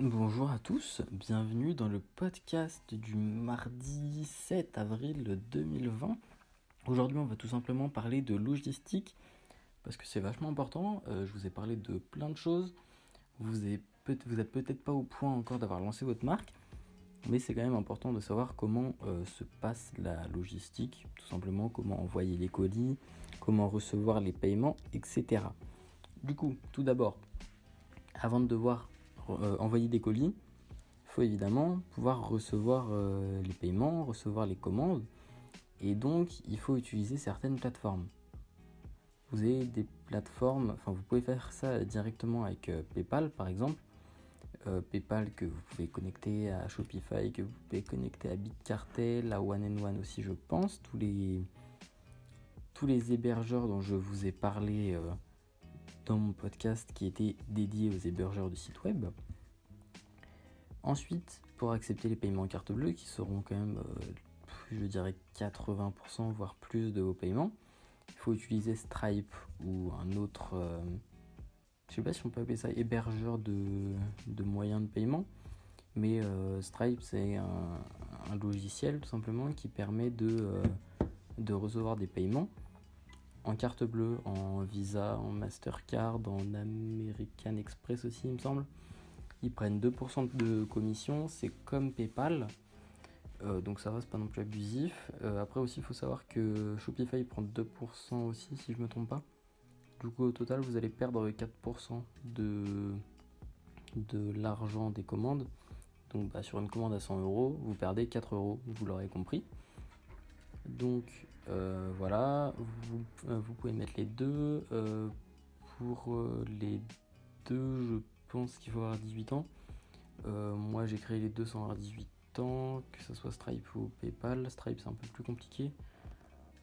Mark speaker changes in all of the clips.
Speaker 1: Bonjour à tous, bienvenue dans le podcast du mardi 7 avril 2020. Aujourd'hui on va tout simplement parler de logistique parce que c'est vachement important. Euh, je vous ai parlé de plein de choses. Vous êtes peut-être pas au point encore d'avoir lancé votre marque, mais c'est quand même important de savoir comment euh, se passe la logistique, tout simplement comment envoyer les colis, comment recevoir les paiements, etc. Du coup, tout d'abord, avant de devoir euh, envoyer des colis, il faut évidemment pouvoir recevoir euh, les paiements, recevoir les commandes, et donc il faut utiliser certaines plateformes. Vous avez des plateformes, enfin vous pouvez faire ça directement avec euh, PayPal par exemple. PayPal que vous pouvez connecter à Shopify, que vous pouvez connecter à BitCartel, à One and One aussi je pense, tous les, tous les hébergeurs dont je vous ai parlé dans mon podcast qui était dédié aux hébergeurs de sites web. Ensuite, pour accepter les paiements en carte bleue, qui seront quand même, euh, je dirais 80% voire plus de vos paiements, il faut utiliser Stripe ou un autre, euh, je sais pas si on peut appeler ça hébergeur de, moyens de paiement, mais euh, Stripe c'est un, logiciel tout simplement qui permet de, de recevoir des paiements en carte bleue, en Visa, en Mastercard, en American Express aussi, il me semble. Ils prennent 2% de commission, c'est comme PayPal. Euh, donc ça va, c'est pas non plus abusif. Euh, après aussi, il faut savoir que Shopify prend 2% aussi, si je me trompe pas. Du coup, au total, vous allez perdre 4% de, de l'argent des commandes. Donc bah, sur une commande à 100 euros, vous perdez 4 euros, vous l'aurez compris. Donc euh, voilà, vous, euh, vous, pouvez mettre les deux. Euh, pour les deux, je pense qu'il faut avoir 18 ans. moi j'ai créé les deux sans avoir 18 ans, que ce soit Stripe ou PayPal. Stripe c'est un peu plus compliqué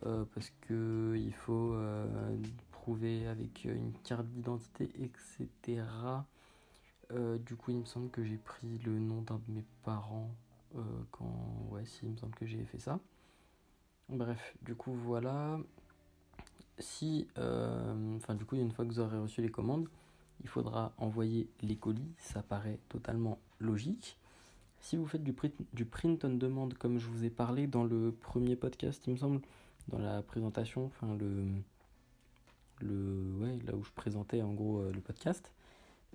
Speaker 1: parce que il faut prouver avec une carte d'identité, etc. du coup, il me semble que j'ai pris le nom d'un de mes parents quand. Ouais, si, il me semble que j'ai fait ça. Bref, du coup, voilà. Si, euh, enfin, du coup, une fois que vous aurez reçu les commandes, il faudra envoyer les colis. Ça paraît totalement logique. Si vous faites du print, du print on demande, comme je vous ai parlé dans le premier podcast, il me semble, dans la présentation, enfin, le, le, ouais, là où je présentais en gros euh, le podcast,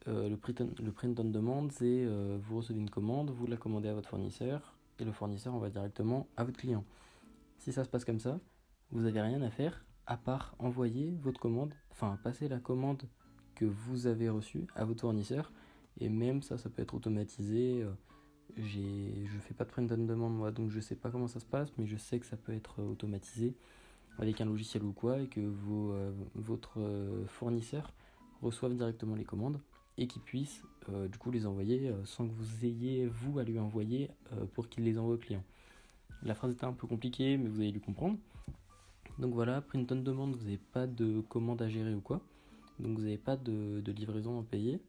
Speaker 1: euh, le, print on, le print on demande, c'est vous recevez une commande, vous la commandez à votre fournisseur, et le fournisseur envoie directement à votre client. Si ça se passe comme ça, vous n'avez rien à faire à part envoyer votre commande, enfin passer la commande que vous avez reçue à votre fournisseur. Et même ça, ça peut être automatisé. Euh, j'ai, je fais pas de print on demande moi, donc je sais pas comment ça se passe, mais je sais que ça peut être automatisé avec un logiciel ou quoi, et que vos, euh, votre euh, fournisseur reçoive directement les commandes et qu'il puisse du coup les envoyer sans que vous ayez vous à lui envoyer pour qu'il les envoie au client. La phrase était un peu compliquée, mais vous avez dû comprendre. Donc voilà, on demande, vous n'avez pas de commande à gérer ou quoi. Donc vous n'avez pas de, livraison à payer.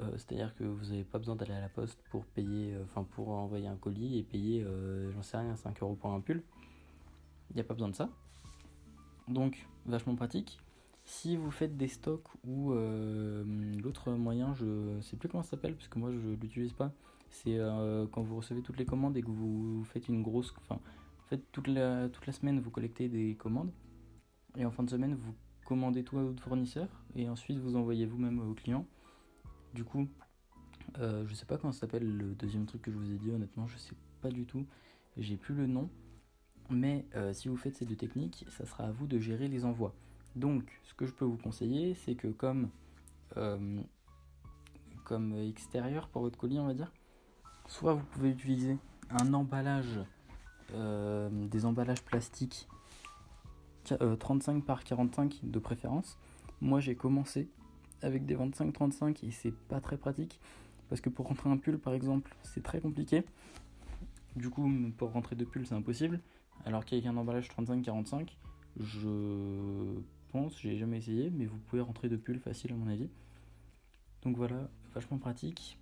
Speaker 1: Euh, c'est-à-dire que vous n'avez pas besoin d'aller à la poste pour payer, euh, enfin pour envoyer un colis et payer, euh, j'en sais rien, 5 euros pour un pull. Il n'y a pas besoin de ça. Donc vachement pratique. Si vous faites des stocks ou l'autre moyen, je sais plus comment ça s'appelle parce que moi je l'utilise pas, c'est euh, quand vous recevez toutes les commandes et que vous faites une grosse. Enfin, en toute la, toute la semaine, vous collectez des commandes. Et en fin de semaine, vous commandez tout à votre fournisseur. Et ensuite, vous envoyez vous-même au client. Du coup, euh, je sais pas comment ça s'appelle le deuxième truc que je vous ai dit, honnêtement, je sais pas du tout. J'ai plus le nom. Mais euh, si vous faites ces deux techniques, ça sera à vous de gérer les envois. Donc, ce que je peux vous conseiller, c'est que comme, comme extérieur pour votre colis, on va dire, soit vous pouvez utiliser un emballage, euh, des emballages plastiques 35 euh, par 45 de préférence. Moi j'ai commencé avec des 25-35 et c'est pas très pratique parce que pour rentrer un pull par exemple c'est très compliqué. Du coup pour rentrer deux pulls c'est impossible. Alors qu'avec un emballage 35-45 je pense, j'ai jamais essayé mais vous pouvez rentrer deux pulls facile à mon avis. Donc voilà, vachement pratique.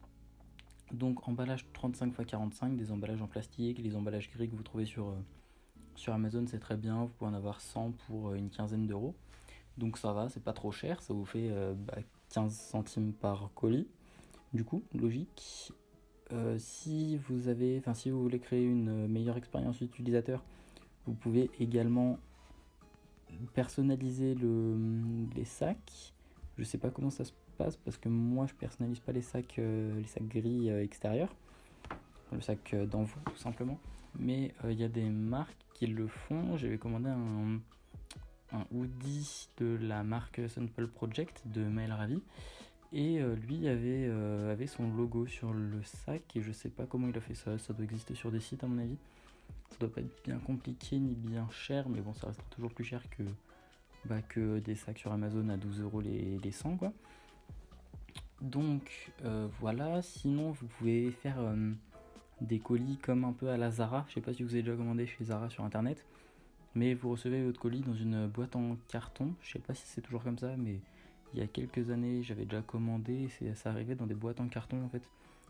Speaker 1: Donc emballage 35 x 45, des emballages en plastique, les emballages gris que vous trouvez sur, euh, sur Amazon c'est très bien, vous pouvez en avoir 100 pour euh, une quinzaine d'euros. Donc ça va, c'est pas trop cher, ça vous fait 15 euh, bah, centimes par colis. Du coup, logique. Si vous avez, enfin si vous voulez créer une meilleure expérience utilisateur, vous pouvez également personnaliser le, les sacs. Je sais pas comment ça se parce que moi je personnalise pas les sacs, euh, les sacs gris euh, extérieurs, le sac d'envoi tout simplement. Mais il y a des marques qui le font. J'avais commandé un, un hoodie de la marque Sample Project de Mail Ravi et euh, lui avait, euh, avait son logo sur le sac et je sais pas comment il a fait ça, ça doit exister sur des sites à mon avis. Ça doit pas être bien compliqué ni bien cher, mais bon ça restera toujours plus cher que, bah, que des sacs sur Amazon à 12 euros les 100 quoi. Donc euh, voilà, sinon vous pouvez faire des colis comme un peu à la Zara. Je sais pas si vous avez déjà commandé chez Zara sur internet, mais vous recevez votre colis dans une boîte en carton. Je sais pas si c'est toujours comme ça, mais il y a quelques années, j'avais déjà commandé, et ça arrivait dans des boîtes en carton en fait,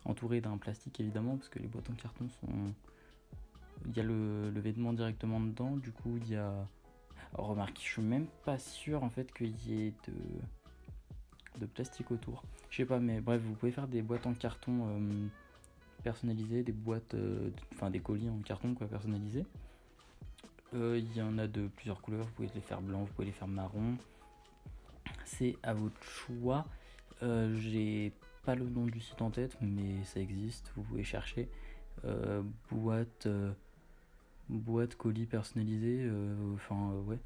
Speaker 1: entourées d'un plastique évidemment, parce que les boîtes en carton sont. Il y a le, vêtement directement dedans, du coup il y a. remarque, je suis même pas sûr en fait qu'il y ait de, de plastique autour. Je sais pas, mais bref, vous pouvez faire des boîtes en carton euh, personnalisées, des boîtes, euh, enfin des colis en carton quoi personnalisés. Euh, il y en a de plusieurs couleurs, vous pouvez les faire blancs, vous pouvez les faire marron c'est à votre choix. J'ai pas le nom du site en tête, mais ça existe, vous pouvez chercher. Boîte, boîte colis personnalisé, enfin ouais.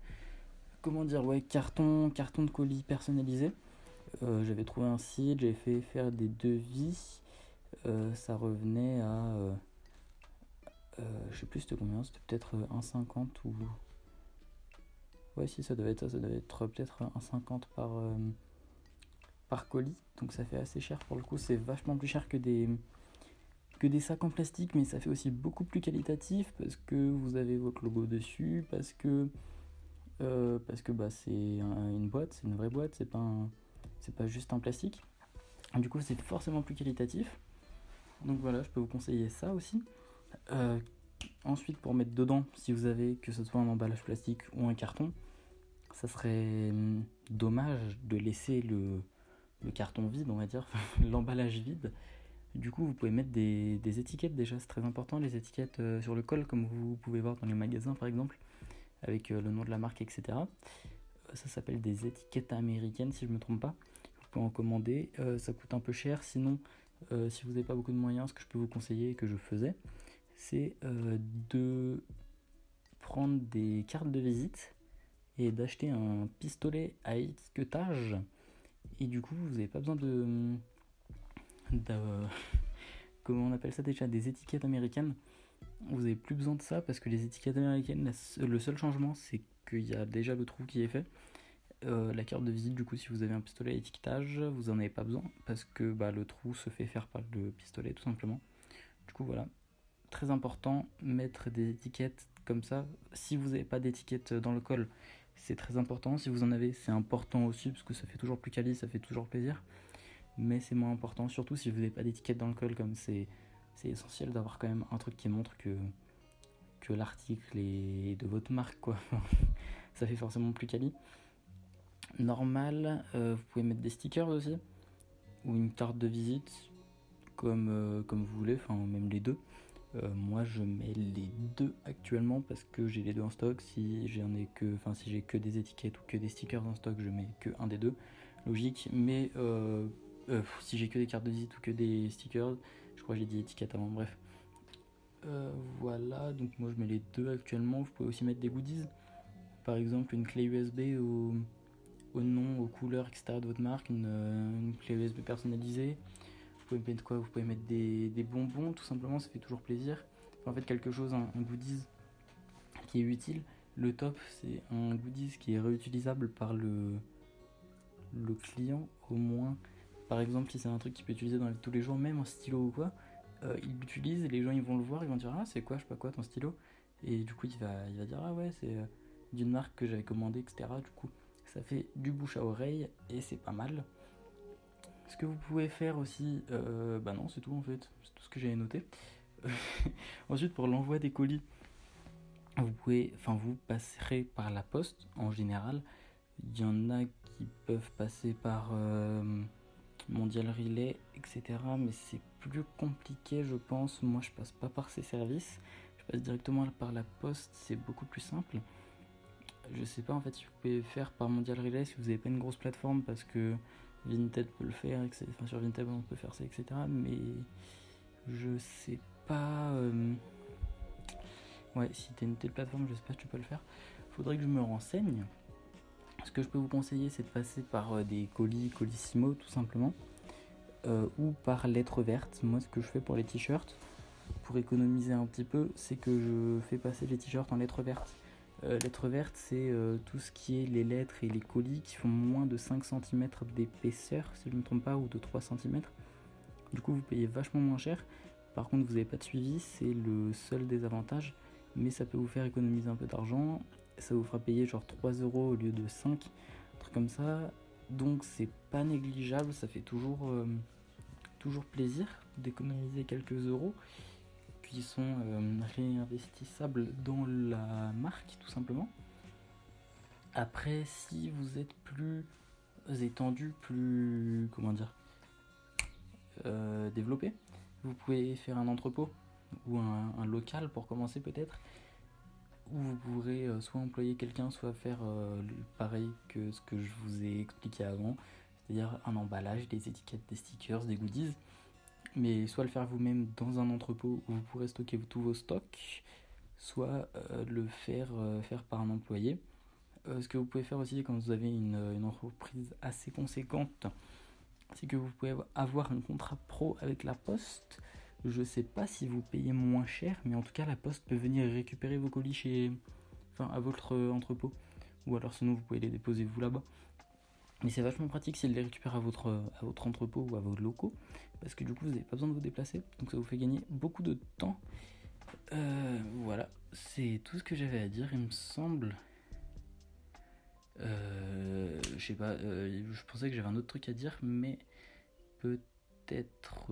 Speaker 1: Comment dire, ouais, carton, carton de colis personnalisé. J'avais trouvé un site, j'ai fait faire des devis. ça revenait à. je sais plus c'était combien, c'était peut-être 1,50 ou Ouais, si, ça devait être ça, ça devait être peut-être un 50 par, euh, par colis. Donc ça fait assez cher pour le coup, c'est vachement plus cher que des, que des sacs en plastique, mais ça fait aussi beaucoup plus qualitatif parce que vous avez votre logo dessus, parce que, euh, parce que bah, c'est une boîte, c'est une vraie boîte, c'est pas, c'est pas juste un plastique. Du coup, c'est forcément plus qualitatif. Donc voilà, je peux vous conseiller ça aussi. Euh, ensuite, pour mettre dedans, si vous avez que ce soit un emballage plastique ou un carton, ça serait dommage de laisser le, carton vide, on va dire, l'emballage vide. Du coup, vous pouvez mettre des, étiquettes déjà, c'est très important, les étiquettes euh, sur le col, comme vous pouvez voir dans les magasins par exemple, avec euh, le nom de la marque, etc. Euh, ça s'appelle des étiquettes américaines, si je ne me trompe pas. Vous pouvez en commander, ça coûte un peu cher. Sinon, si vous n'avez pas beaucoup de moyens, ce que je peux vous conseiller et que je faisais, c'est de prendre des cartes de visite et d'acheter un pistolet à étiquetage. Et du coup, vous n'avez pas besoin de, de, Comment on appelle ça déjà Des étiquettes américaines. Vous n'avez plus besoin de ça parce que les étiquettes américaines, le seul changement, c'est qu'il y a déjà le trou qui est fait. Euh, la carte de visite, du coup, si vous avez un pistolet à étiquetage, vous n'en avez pas besoin parce que bah, le trou se fait faire par le pistolet, tout simplement. Du coup, voilà. Très important, mettre des étiquettes comme ça. Si vous n'avez pas d'étiquette dans le col, c'est très important. Si vous en avez, c'est important aussi parce que ça fait toujours plus quali, ça fait toujours plaisir. Mais c'est moins important, surtout si vous n'avez pas d'étiquette dans le col, comme c'est essentiel d'avoir quand même un truc qui montre que, que l'article est de votre marque, quoi. ça fait forcément plus quali. Normal, euh, vous pouvez mettre des stickers aussi, ou une carte de visite, comme, euh, comme vous voulez, enfin même les deux. Euh, moi, je mets les deux actuellement parce que j'ai les deux en stock. Si j'en ai que, enfin, si j'ai que des étiquettes ou que des stickers en stock, je mets que un des deux. Logique. Mais si j'ai que des cartes de visite ou que des stickers, je crois j'ai dit étiquettes avant. Bref. Voilà. Donc moi, je mets les deux actuellement. Vous pouvez aussi mettre des goodies. Par exemple, une clé USB au, nom, aux couleurs, etc. de votre marque, une, une clé USB personnalisée. Vous pouvez mettre quoi? Vous pouvez mettre des, bonbons, tout simplement, ça fait toujours plaisir. en fait, quelque chose, un, goodies qui est utile. Le top, c'est un goodies qui est réutilisable par le, le client, au moins. Par exemple, si c'est un truc qu'il peut utiliser dans tous les jours, même un stylo ou quoi, euh, il l'utilise, les gens ils vont le voir, ils vont dire Ah, c'est quoi, je sais pas quoi, ton stylo Et du coup, il va, il va dire Ah, ouais, c'est euh, d'une marque que j'avais commandé, etc. Du coup, ça fait du bouche à oreille et c'est pas mal. Ce que vous pouvez faire aussi, euh, bah non, c'est tout en fait, c'est tout ce que j'avais noté. Ensuite, pour l'envoi des colis, vous pouvez, enfin, vous passerez par la poste en général. Il y en a qui peuvent passer par, euh, Mondial Relay, etc. Mais c'est plus compliqué, je pense. Moi, je passe pas par ces services. Je passe directement par la poste. C'est beaucoup plus simple. Je sais pas en fait si vous pouvez faire par Mondial Relay si vous n'avez pas une grosse plateforme parce que Vinted peut le faire, enfin sur Vinted on peut faire ça, etc. Mais je sais pas. Euh, ouais, si tu as une telle plateforme, je sais pas si tu peux le faire. Faudrait que je me renseigne. Ce que je peux vous conseiller, c'est de passer par euh, des colis, colissimo tout simplement, euh, ou par lettres vertes. Moi, ce que je fais pour les t-shirts, pour économiser un petit peu, c'est que je fais passer les t-shirts en lettres vertes. Euh, lettres vertes, c'est tout ce qui est les lettres et les colis qui font moins de 5 cm d'épaisseur, si je ne me trompe pas, ou de 3 cm. Du coup, vous payez vachement moins cher. Par contre, vous n'avez pas de suivi, c'est le seul désavantage, mais ça peut vous faire économiser un peu d'argent ça vous fera payer genre 3 euros au lieu de 5, un comme ça. Donc c'est pas négligeable, ça fait toujours, euh, toujours plaisir d'économiser quelques euros qui sont euh, réinvestissables dans la marque tout simplement. Après, si vous êtes plus étendu, plus comment dire, euh, développé, vous pouvez faire un entrepôt ou un local pour commencer peut-être où vous pourrez euh, soit employer quelqu'un, soit faire euh, pareil que ce que je vous ai expliqué avant, c'est-à-dire un emballage, des étiquettes, des stickers, des goodies, mais soit le faire vous-même dans un entrepôt où vous pourrez stocker tous vos stocks, soit euh, le faire, faire par un employé. ce que vous pouvez faire aussi quand vous avez une, une entreprise assez conséquente, c'est que vous pouvez avoir un contrat pro avec la poste je sais pas si vous payez moins cher, mais en tout cas la poste peut venir récupérer vos colis chez, enfin, à votre entrepôt. Ou alors sinon vous pouvez les déposer vous là-bas. Mais c'est vachement pratique s'ils les récupèrent à votre, à votre entrepôt ou à vos locaux. Parce que du coup vous n'avez pas besoin de vous déplacer. Donc ça vous fait gagner beaucoup de temps. Euh, voilà, c'est tout ce que j'avais à dire, il me semble. Euh, je sais pas, euh, je pensais que j'avais un autre truc à dire, mais peut-être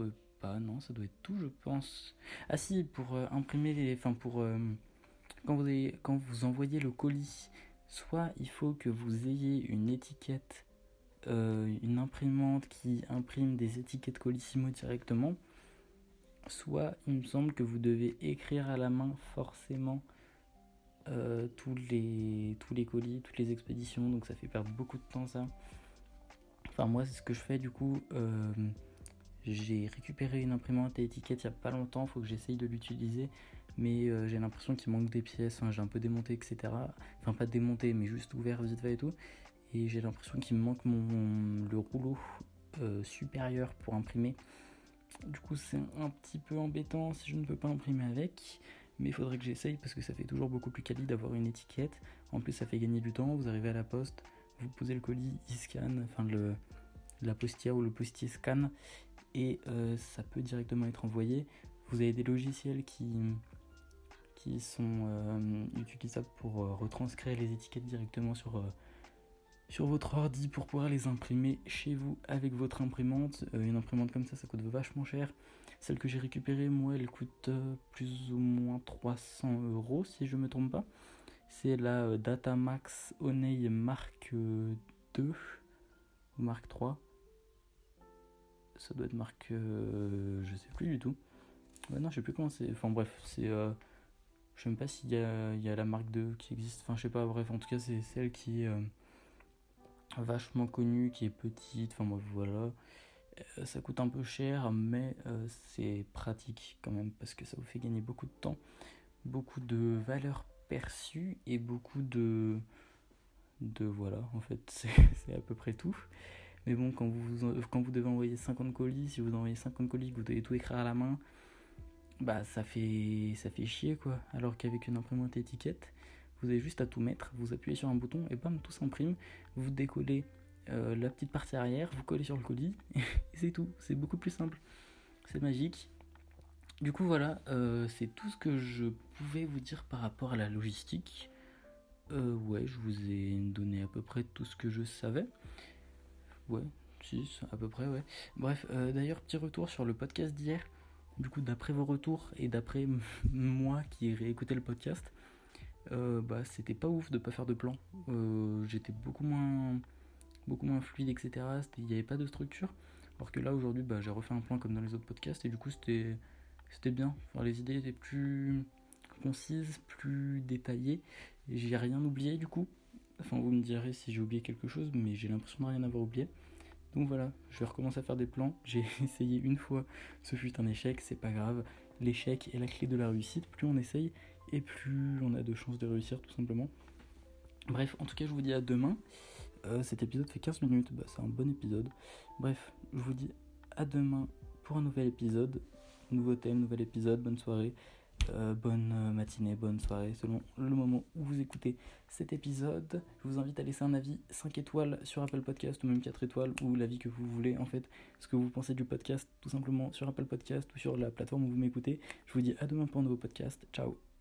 Speaker 1: non, ça doit être tout, je pense. Ah si, pour euh, imprimer les... Enfin, pour... Euh, quand, vous envoyez le colis, soit il faut que vous ayez une étiquette, euh, une imprimante qui imprime des étiquettes Colissimo directement, soit il me semble que vous devez écrire à la main forcément tous, les, tous les colis, toutes les expéditions, donc ça fait perdre beaucoup de temps ça. Enfin moi c'est ce que je fais du coup. J'ai récupéré une imprimante à étiquette il n'y a pas longtemps, faut que j'essaye de l'utiliser, mais euh, j'ai l'impression qu'il manque des pièces, j'ai un peu démonté, etc. Enfin, pas démonté, mais juste ouvert vite fait et tout. Et j'ai l'impression qu'il me manque mon, le rouleau euh, supérieur pour imprimer. Du coup, c'est un petit peu embêtant si je ne peux pas imprimer avec, mais il faudrait que j'essaye parce que ça fait toujours beaucoup plus quali d'avoir une étiquette. En plus, ça fait gagner du temps. Vous arrivez à la poste, vous posez le colis, il scanne, enfin le, la postière ou le postier scanne et euh, ça peut directement être envoyé. Vous avez des logiciels qui, qui sont euh, utilisables pour euh, retranscrire les étiquettes directement sur, sur votre ordi pour pouvoir les imprimer chez vous avec votre imprimante. une imprimante comme ça, ça coûte vachement cher. Celle que j'ai récupérée, moi, elle coûte plus ou moins 300 euros si je me trompe pas. C'est la Datamax Onei Mark 2 ou Mark 3 ça doit être marque. Euh, je sais plus du tout. non, je sais plus comment c'est. Enfin bref, c'est. Euh, je sais même pas s'il y a, y a la marque 2 qui existe. Enfin, je sais pas, bref, en tout cas, c'est celle qui est euh, vachement connue, qui est petite. Enfin, bref, voilà. ça coûte un peu cher, mais c'est pratique quand même parce que ça vous fait gagner beaucoup de temps, beaucoup de valeur perçue et beaucoup de. de voilà, en fait, c'est à peu près tout. Mais bon, quand vous, quand vous devez envoyer 50 colis, si vous envoyez 50 colis, que vous devez tout écrire à la main, bah ça fait, ça fait chier quoi. Alors qu'avec une imprimante étiquette, vous avez juste à tout mettre, vous appuyez sur un bouton et bam, tout s'imprime. Vous décollez euh, la petite partie arrière, vous collez sur le colis et c'est tout. C'est beaucoup plus simple. C'est magique. Du coup, voilà, euh, c'est tout ce que je pouvais vous dire par rapport à la logistique. Euh, ouais, je vous ai donné à peu près tout ce que je savais. Ouais, 6 à peu près, ouais. Bref, euh, d'ailleurs, petit retour sur le podcast d'hier. Du coup, d'après vos retours et d'après moi qui ai réécouté le podcast, euh, bah, c'était pas ouf de pas faire de plan. Euh, j'étais beaucoup moins, fluide, etc. Il n'y avait pas de structure.
Speaker 2: Alors que là, aujourd'hui, bah, j'ai refait un plan comme dans les autres podcasts, et du coup, c'était, bien. Les idées étaient plus concises, plus détaillées, j'ai rien oublié du coup. Enfin, vous me direz si j'ai oublié quelque chose, mais j'ai l'impression de rien avoir oublié. Donc voilà, je vais recommencer à faire des plans. J'ai essayé une fois, ce fut un échec, c'est pas grave. L'échec est la clé de la réussite. Plus on essaye, et plus on a de chances de réussir, tout simplement. Bref, en tout cas, je vous dis à demain. Euh, cet épisode fait 15 minutes, bah, c'est un bon épisode. Bref, je vous dis à demain pour un nouvel épisode. Nouveau thème, nouvel épisode, bonne soirée. Euh, bonne euh, matinée, bonne soirée, selon le moment où vous écoutez cet épisode. Je vous invite à laisser un avis 5 étoiles sur Apple Podcast ou même 4 étoiles ou l'avis que vous voulez en fait, ce que vous pensez du podcast tout simplement sur Apple Podcast ou sur la plateforme où vous m'écoutez. Je vous dis à demain pour un nouveau podcast. Ciao